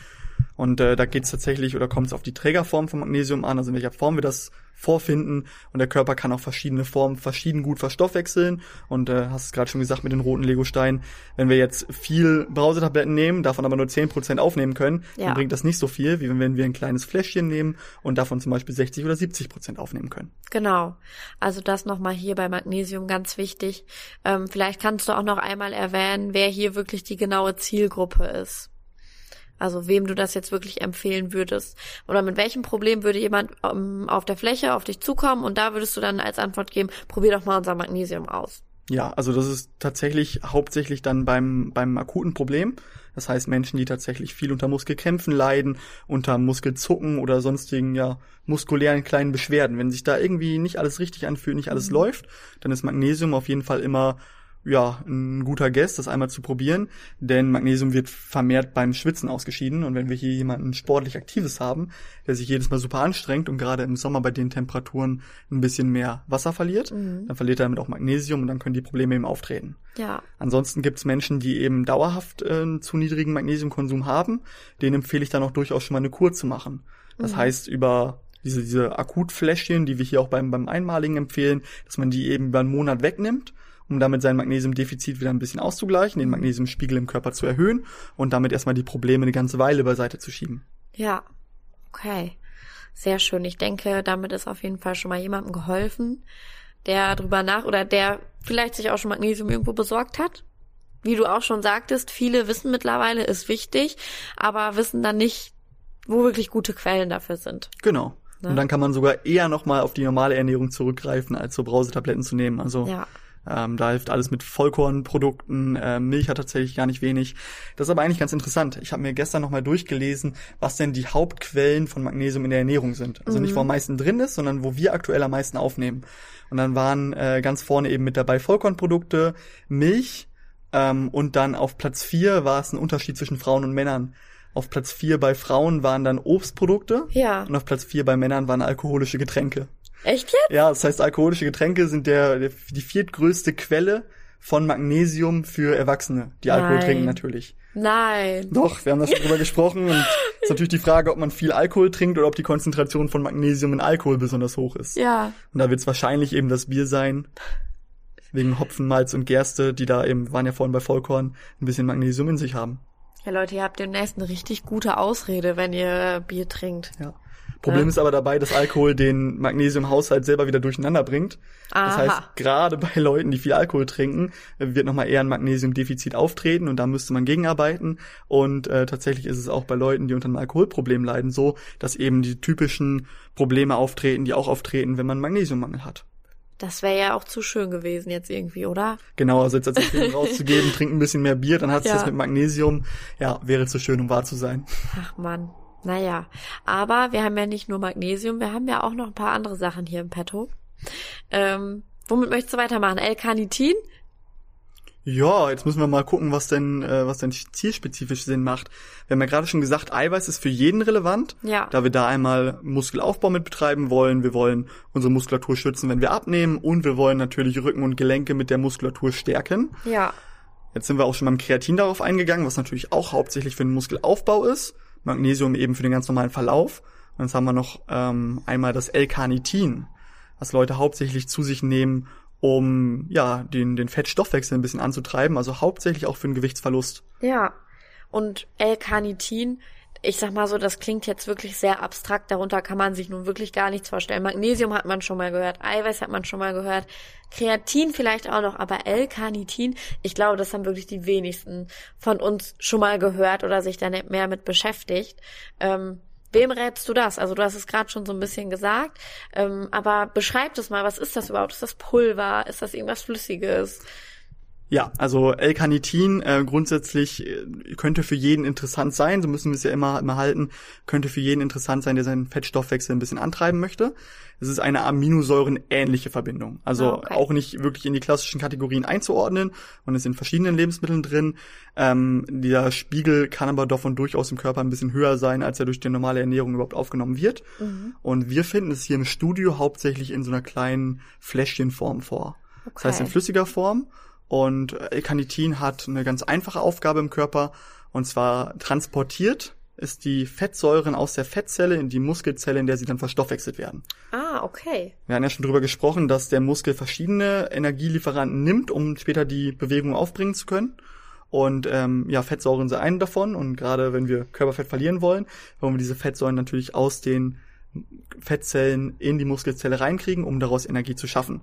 B: Und äh, da geht es tatsächlich oder kommt es auf die Trägerform von Magnesium an, also in welcher Form wir das vorfinden. Und der Körper kann auch verschiedene Formen verschieden gut verstoffwechseln. Und äh, hast es gerade schon gesagt mit den roten Legosteinen. Wenn wir jetzt viel Brausetabletten nehmen, davon aber nur 10% aufnehmen können, ja. dann bringt das nicht so viel, wie wenn wir ein kleines Fläschchen nehmen und davon zum Beispiel 60 oder 70% aufnehmen können.
A: Genau. Also das nochmal hier bei Magnesium ganz wichtig. Ähm, vielleicht kannst du auch noch einmal erwähnen, wer hier wirklich die genaue Zielgruppe ist. Also wem du das jetzt wirklich empfehlen würdest. Oder mit welchem Problem würde jemand ähm, auf der Fläche auf dich zukommen und da würdest du dann als Antwort geben, probier doch mal unser Magnesium aus.
B: Ja, also das ist tatsächlich hauptsächlich dann beim, beim akuten Problem. Das heißt Menschen, die tatsächlich viel unter Muskelkämpfen leiden, unter Muskelzucken oder sonstigen, ja, muskulären kleinen Beschwerden. Wenn sich da irgendwie nicht alles richtig anfühlt, nicht alles mhm. läuft, dann ist Magnesium auf jeden Fall immer ja, ein guter Guest, das einmal zu probieren, denn Magnesium wird vermehrt beim Schwitzen ausgeschieden und wenn wir hier jemanden sportlich Aktives haben, der sich jedes Mal super anstrengt und gerade im Sommer bei den Temperaturen ein bisschen mehr Wasser verliert, mhm. dann verliert er damit auch Magnesium und dann können die Probleme eben auftreten.
A: Ja.
B: Ansonsten gibt es Menschen, die eben dauerhaft äh, zu niedrigen Magnesiumkonsum haben, denen empfehle ich dann auch durchaus schon mal eine Kur zu machen. Das mhm. heißt, über diese, diese Akutfläschchen, die wir hier auch beim, beim Einmaligen empfehlen, dass man die eben über einen Monat wegnimmt um damit sein Magnesiumdefizit wieder ein bisschen auszugleichen, den Magnesiumspiegel im Körper zu erhöhen und damit erstmal die Probleme eine ganze Weile beiseite zu schieben.
A: Ja, okay. Sehr schön. Ich denke, damit ist auf jeden Fall schon mal jemandem geholfen, der drüber nach oder der vielleicht sich auch schon Magnesium irgendwo besorgt hat. Wie du auch schon sagtest, viele wissen mittlerweile, ist wichtig, aber wissen dann nicht, wo wirklich gute Quellen dafür sind.
B: Genau. Ne? Und dann kann man sogar eher nochmal auf die normale Ernährung zurückgreifen, als so Brausetabletten zu nehmen. Also ja. Ähm, da hilft alles mit Vollkornprodukten, äh, Milch hat tatsächlich gar nicht wenig. Das ist aber eigentlich ganz interessant. Ich habe mir gestern nochmal durchgelesen, was denn die Hauptquellen von Magnesium in der Ernährung sind. Also mhm. nicht, wo am meisten drin ist, sondern wo wir aktuell am meisten aufnehmen. Und dann waren äh, ganz vorne eben mit dabei Vollkornprodukte, Milch ähm, und dann auf Platz vier war es ein Unterschied zwischen Frauen und Männern. Auf Platz vier bei Frauen waren dann Obstprodukte
A: ja.
B: und auf Platz vier bei Männern waren alkoholische Getränke.
A: Echt jetzt?
B: Ja, das heißt, alkoholische Getränke sind der, der die viertgrößte Quelle von Magnesium für Erwachsene, die Alkohol Nein. trinken natürlich.
A: Nein.
B: Doch, wir haben da schon drüber gesprochen und es ist natürlich die Frage, ob man viel Alkohol trinkt oder ob die Konzentration von Magnesium in Alkohol besonders hoch ist.
A: Ja.
B: Und da wird es wahrscheinlich eben das Bier sein. Wegen Hopfen, Malz und Gerste, die da eben, waren ja vorhin bei Vollkorn, ein bisschen Magnesium in sich haben.
A: Ja, Leute, ihr habt demnächst eine richtig gute Ausrede, wenn ihr Bier trinkt.
B: Ja. Problem ja. ist aber dabei, dass Alkohol den Magnesiumhaushalt selber wieder durcheinander bringt. Aha. Das heißt, gerade bei Leuten, die viel Alkohol trinken, wird nochmal eher ein Magnesiumdefizit auftreten und da müsste man gegenarbeiten. Und äh, tatsächlich ist es auch bei Leuten, die unter einem Alkoholproblem leiden, so, dass eben die typischen Probleme auftreten, die auch auftreten, wenn man Magnesiummangel hat.
A: Das wäre ja auch zu schön gewesen jetzt irgendwie, oder?
B: Genau, also jetzt als Empfehlung rauszugeben, trink ein bisschen mehr Bier, dann hat es ja. das mit Magnesium. Ja, wäre zu schön, um wahr zu sein.
A: Ach man. Naja, aber wir haben ja nicht nur Magnesium, wir haben ja auch noch ein paar andere Sachen hier im Petto. Ähm, womit möchtest du weitermachen? L-Carnitin?
B: Ja, jetzt müssen wir mal gucken, was denn, äh, was denn zielspezifisch Sinn macht. Wir haben ja gerade schon gesagt, Eiweiß ist für jeden relevant,
A: ja.
B: da wir da einmal Muskelaufbau mit betreiben wollen. Wir wollen unsere Muskulatur schützen, wenn wir abnehmen und wir wollen natürlich Rücken und Gelenke mit der Muskulatur stärken.
A: Ja.
B: Jetzt sind wir auch schon beim Kreatin darauf eingegangen, was natürlich auch hauptsächlich für den Muskelaufbau ist. Magnesium eben für den ganz normalen Verlauf. Und jetzt haben wir noch ähm, einmal das L-Carnitin, was Leute hauptsächlich zu sich nehmen, um ja den, den Fettstoffwechsel ein bisschen anzutreiben, also hauptsächlich auch für den Gewichtsverlust.
A: Ja. Und L-Carnitin ich sag mal so, das klingt jetzt wirklich sehr abstrakt. Darunter kann man sich nun wirklich gar nichts vorstellen. Magnesium hat man schon mal gehört, Eiweiß hat man schon mal gehört, Kreatin vielleicht auch noch, aber L-Carnitin, ich glaube, das haben wirklich die wenigsten von uns schon mal gehört oder sich da nicht mehr mit beschäftigt. Ähm, Wem rätst du das? Also du hast es gerade schon so ein bisschen gesagt, ähm, aber beschreib das mal, was ist das überhaupt? Ist das Pulver? Ist das irgendwas Flüssiges?
B: Ja, also L-Carnitin äh, grundsätzlich äh, könnte für jeden interessant sein, so müssen wir es ja immer, immer halten, könnte für jeden interessant sein, der seinen Fettstoffwechsel ein bisschen antreiben möchte. Es ist eine Aminosäuren-ähnliche Verbindung, also ah, okay. auch nicht wirklich in die klassischen Kategorien einzuordnen und es sind verschiedenen Lebensmitteln drin. Ähm, der Spiegel kann aber davon durchaus im Körper ein bisschen höher sein, als er durch die normale Ernährung überhaupt aufgenommen wird. Mhm. Und wir finden es hier im Studio hauptsächlich in so einer kleinen Fläschchenform vor. Okay. Das heißt in flüssiger Form und L-Carnitin hat eine ganz einfache Aufgabe im Körper und zwar transportiert ist die Fettsäuren aus der Fettzelle in die Muskelzelle, in der sie dann verstoffwechselt werden.
A: Ah, okay.
B: Wir haben ja schon drüber gesprochen, dass der Muskel verschiedene Energielieferanten nimmt, um später die Bewegung aufbringen zu können. Und ähm, ja, Fettsäuren sind einen davon. Und gerade wenn wir Körperfett verlieren wollen, wollen wir diese Fettsäuren natürlich aus den Fettzellen in die Muskelzelle reinkriegen, um daraus Energie zu schaffen.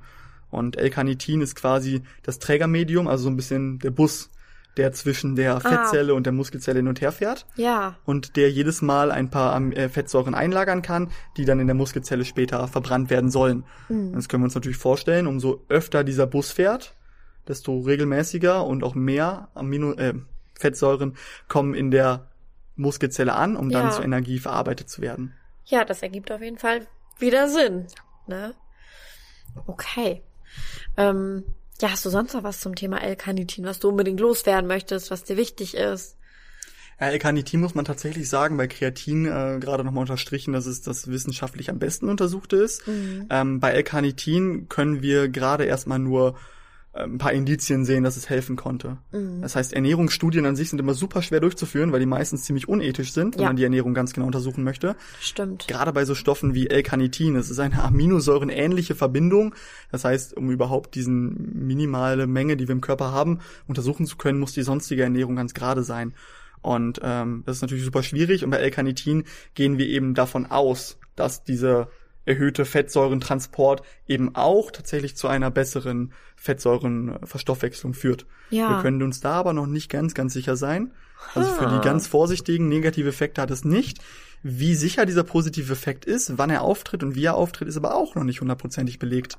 B: Und L-Carnitin ist quasi das Trägermedium, also so ein bisschen der Bus, der zwischen der
A: Ah.
B: Fettzelle und der Muskelzelle hin und her fährt
A: Ja.
B: und der jedes Mal ein paar ähm, äh, Fettsäuren einlagern kann, die dann in der Muskelzelle später verbrannt werden sollen.
A: Mhm.
B: Das können wir uns natürlich vorstellen, umso öfter dieser Bus fährt, desto regelmäßiger und auch mehr Amino äh, Fettsäuren kommen in der Muskelzelle an, um dann
A: Ja.
B: zur Energie verarbeitet zu werden.
A: Ja, das ergibt auf jeden Fall wieder Sinn. Ne? Okay. Ähm, ja, hast du sonst noch was zum Thema L-Carnitin, was du unbedingt loswerden möchtest, was dir wichtig ist?
B: Ja, L-Carnitin muss man tatsächlich sagen, bei Kreatin äh, gerade nochmal unterstrichen, dass es das wissenschaftlich am besten untersuchte ist. Ähm, bei L-Carnitin können wir gerade erstmal nur ein paar Indizien sehen, dass es helfen konnte. Das heißt, Ernährungsstudien an sich sind immer super schwer durchzuführen, weil die meistens ziemlich unethisch sind, wenn
A: Ja.
B: man die Ernährung ganz genau untersuchen möchte.
A: Stimmt.
B: Gerade bei so Stoffen wie L-Carnitin, es ist eine aminosäurenähnliche Verbindung. Das heißt, um überhaupt diesen minimale Menge, die wir im Körper haben, untersuchen zu können, muss die sonstige Ernährung ganz gerade sein. Und ähm, das ist natürlich super schwierig. Und bei L-Carnitin gehen wir eben davon aus, dass diese erhöhte Fettsäurentransport eben auch tatsächlich zu einer besseren Fettsäurenverstoffwechslung führt.
A: Ja.
B: Wir können uns da aber noch nicht ganz, ganz sicher sein. Also für die ganz vorsichtigen negative Effekte hat es nicht. Wie sicher dieser positive Effekt ist, wann er auftritt und wie er auftritt, ist aber auch noch nicht hundertprozentig belegt.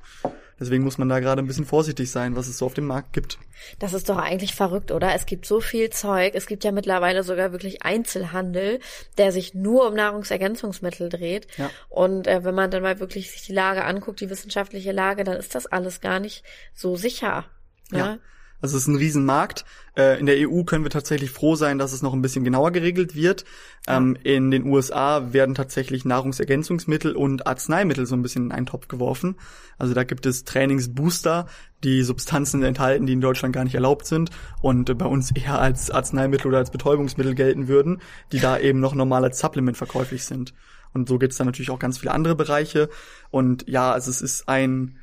B: Deswegen muss man da gerade ein bisschen vorsichtig sein, was es so auf dem Markt gibt.
A: Das ist doch eigentlich verrückt, oder? Es gibt so viel Zeug. Es gibt ja mittlerweile sogar wirklich Einzelhandel, der sich nur um Nahrungsergänzungsmittel dreht.
B: Ja.
A: Und äh, wenn man dann mal wirklich sich die Lage anguckt, die wissenschaftliche Lage, dann ist das alles gar nicht so sicher. Ne?
B: Ja. Also es ist ein Riesenmarkt. Äh, in der EU können wir tatsächlich froh sein, dass es noch ein bisschen genauer geregelt wird. Ähm, in den USA werden tatsächlich Nahrungsergänzungsmittel und Arzneimittel so ein bisschen in einen Topf geworfen. Also da gibt es Trainingsbooster, die Substanzen enthalten, die in Deutschland gar nicht erlaubt sind und äh, bei uns eher als Arzneimittel oder als Betäubungsmittel gelten würden, die da eben noch normal als Supplement verkäuflich sind. Und so gibt es dann natürlich auch ganz viele andere Bereiche. Und ja, also es ist ein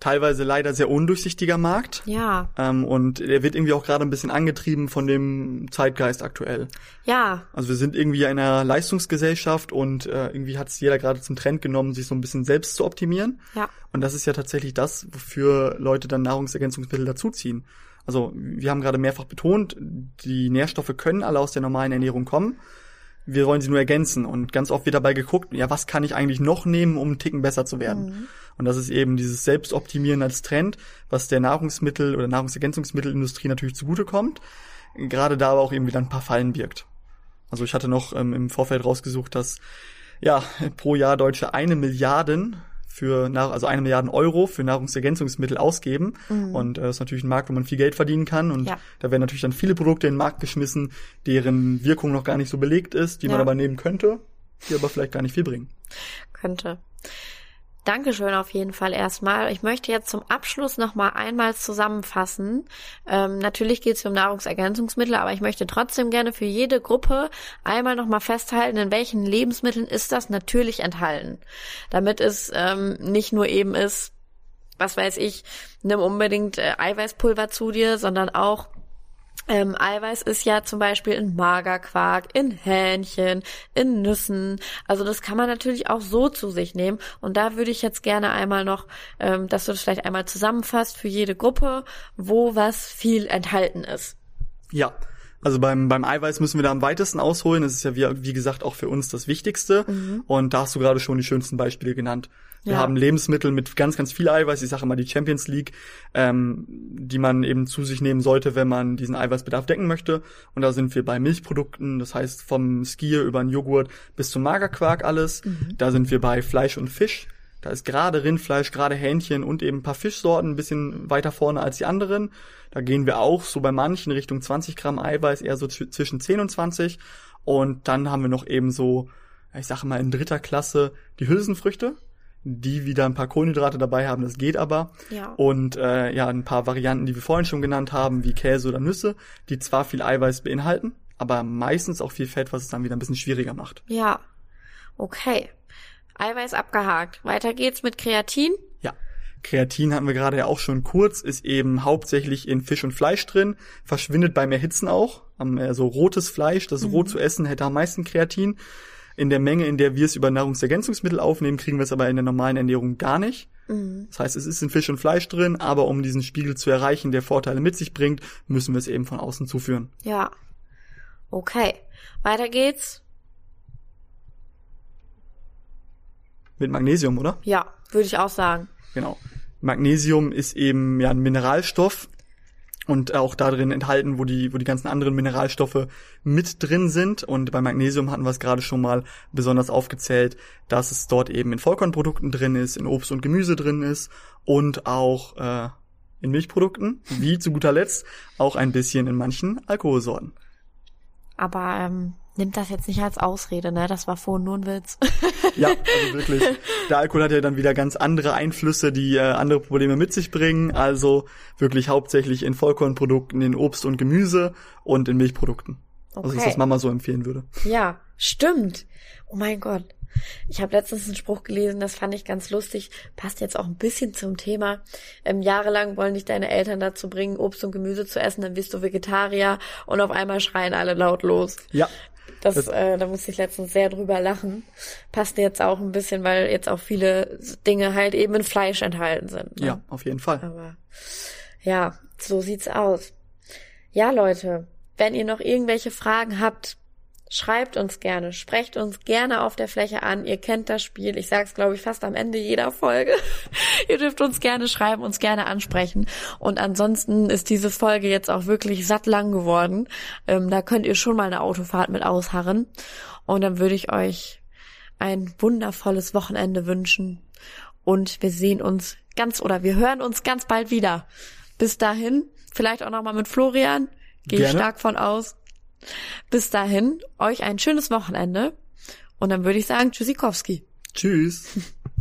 B: teilweise leider sehr undurchsichtiger Markt.
A: Ja,
B: Ähm, und der wird irgendwie auch gerade ein bisschen angetrieben von dem Zeitgeist aktuell.
A: ja,
B: Also wir sind irgendwie in einer Leistungsgesellschaft und äh, irgendwie hat es jeder gerade zum Trend genommen, sich so ein bisschen selbst zu optimieren.
A: ja.
B: Und das ist ja tatsächlich das, wofür Leute dann Nahrungsergänzungsmittel dazuziehen. Also wir haben gerade mehrfach betont, die Nährstoffe können alle aus der normalen Ernährung kommen. Wir wollen sie nur ergänzen. Und ganz oft wird dabei geguckt, ja, was kann ich eigentlich noch nehmen, um einen Ticken besser zu werden? Und das ist eben dieses Selbstoptimieren als Trend, was der Nahrungsmittel- oder Nahrungsergänzungsmittelindustrie natürlich zugutekommt. Gerade da aber auch eben wieder ein paar Fallen birgt. Also ich hatte noch ähm, im Vorfeld rausgesucht, dass ja pro Jahr Deutsche eine Milliarden für nach, also eine Milliarden Euro für Nahrungsergänzungsmittel ausgeben. Und äh, das ist natürlich ein Markt, wo man viel Geld verdienen kann. Und
A: Ja.
B: da werden natürlich dann viele Produkte in den Markt geschmissen, deren Wirkung noch gar nicht so belegt ist, die man
A: Ja.
B: aber nehmen könnte, die aber vielleicht gar nicht viel bringen.
A: könnte. Dankeschön auf jeden Fall erstmal. Ich möchte jetzt zum Abschluss noch mal einmal zusammenfassen. Ähm, natürlich geht es um Nahrungsergänzungsmittel, aber ich möchte trotzdem gerne für jede Gruppe einmal noch mal festhalten, in welchen Lebensmitteln ist das natürlich enthalten, damit es ähm, nicht nur eben ist, was weiß ich, nimm unbedingt äh, Eiweißpulver zu dir, sondern auch ähm, Eiweiß ist ja zum Beispiel in Magerquark, in Hähnchen, in Nüssen. Also das kann man natürlich auch so zu sich nehmen. Und da würde ich jetzt gerne einmal noch, ähm, dass du das vielleicht einmal zusammenfasst für jede Gruppe, wo was viel enthalten ist.
B: Ja. Also beim, beim Eiweiß müssen wir da am weitesten ausholen. Das ist ja wie, wie gesagt auch für uns das Wichtigste. Und da hast du gerade schon die schönsten Beispiele genannt. Wir
A: Ja.
B: haben Lebensmittel mit ganz, ganz viel Eiweiß. Ich sage immer die Champions League, ähm, die man eben zu sich nehmen sollte, wenn man diesen Eiweißbedarf decken möchte. Und da sind wir bei Milchprodukten, das heißt vom Skier über den Joghurt bis zum Magerquark alles. Da sind wir bei Fleisch und Fisch. Da ist gerade Rindfleisch, gerade Hähnchen und eben ein paar Fischsorten ein bisschen weiter vorne als die anderen. Da gehen wir auch so bei manchen Richtung 20 Gramm Eiweiß, eher so zw- zwischen 10 und 20. Und dann haben wir noch eben so, ich sage mal in dritter Klasse, die Hülsenfrüchte, die wieder ein paar Kohlenhydrate dabei haben, das geht aber.
A: Ja.
B: Und äh, ja, ein paar Varianten, die wir vorhin schon genannt haben, wie Käse oder Nüsse, die zwar viel Eiweiß beinhalten, aber meistens auch viel Fett, was es dann wieder ein bisschen schwieriger macht.
A: Ja. Okay. Eiweiß abgehakt. Weiter geht's mit Kreatin.
B: Ja. Kreatin hatten wir gerade ja auch schon kurz, ist eben hauptsächlich in Fisch und Fleisch drin, verschwindet beim Erhitzen auch. Also rotes Fleisch, das mhm. roh zu essen, hätte am meisten Kreatin. In der Menge, in der wir es über Nahrungsergänzungsmittel aufnehmen, kriegen wir es aber in der normalen Ernährung gar nicht. Mhm. Das heißt, es ist in Fisch und Fleisch drin, aber um diesen Spiegel zu erreichen, der Vorteile mit sich bringt, müssen wir es eben von außen zuführen.
A: Ja. Okay. Weiter geht's.
B: Mit Magnesium, oder?
A: Ja, würde ich auch sagen.
B: Genau. Magnesium ist eben ja ein Mineralstoff, und auch da drin enthalten, wo die, wo die ganzen anderen Mineralstoffe mit drin sind. Und bei Magnesium hatten wir es gerade schon mal besonders aufgezählt, dass es dort eben in Vollkornprodukten drin ist, in Obst und Gemüse drin ist und auch äh, in Milchprodukten, wie zu guter Letzt auch ein bisschen in manchen Alkoholsorten.
A: Aber ähm, nimmt das jetzt nicht als Ausrede, ne? Das war vorhin nur ein Witz.
B: ja, also wirklich. Der Alkohol hat ja dann wieder ganz andere Einflüsse, die äh, andere Probleme mit sich bringen. Also wirklich hauptsächlich in Vollkornprodukten, in Obst und Gemüse und in Milchprodukten. Okay. Also ich das Mama so empfehlen würde.
A: Ja, stimmt. Oh mein Gott. Ich habe letztens einen Spruch gelesen, das fand ich ganz lustig, passt jetzt auch ein bisschen zum Thema. Ähm, jahrelang wollen dich deine Eltern dazu bringen, Obst und Gemüse zu essen, dann wirst du Vegetarier und auf einmal schreien alle laut los.
B: Ja,
A: das, das äh, da musste ich letztens sehr drüber lachen. Passt jetzt auch ein bisschen, weil jetzt auch viele Dinge halt eben in Fleisch enthalten sind.
B: Ne? Ja, auf jeden Fall.
A: Aber ja, so sieht's aus. Ja, Leute, wenn ihr noch irgendwelche Fragen habt, Schreibt uns gerne, sprecht uns gerne auf der Fläche an. Ihr kennt das Spiel. Ich sage es, glaube ich, fast am Ende jeder Folge. Ihr dürft uns gerne schreiben, uns gerne ansprechen. Und ansonsten ist diese Folge jetzt auch wirklich satt lang geworden. Ähm, da könnt ihr schon mal eine Autofahrt mit ausharren. Und dann würde ich euch ein wundervolles Wochenende wünschen. Und wir sehen uns ganz oder wir hören uns ganz bald wieder. Bis dahin, vielleicht auch nochmal mit Florian. Gehe ich stark von aus. Bis dahin, euch ein schönes Wochenende. Und dann würde ich sagen, Tschüssikowski.
B: Tschüss.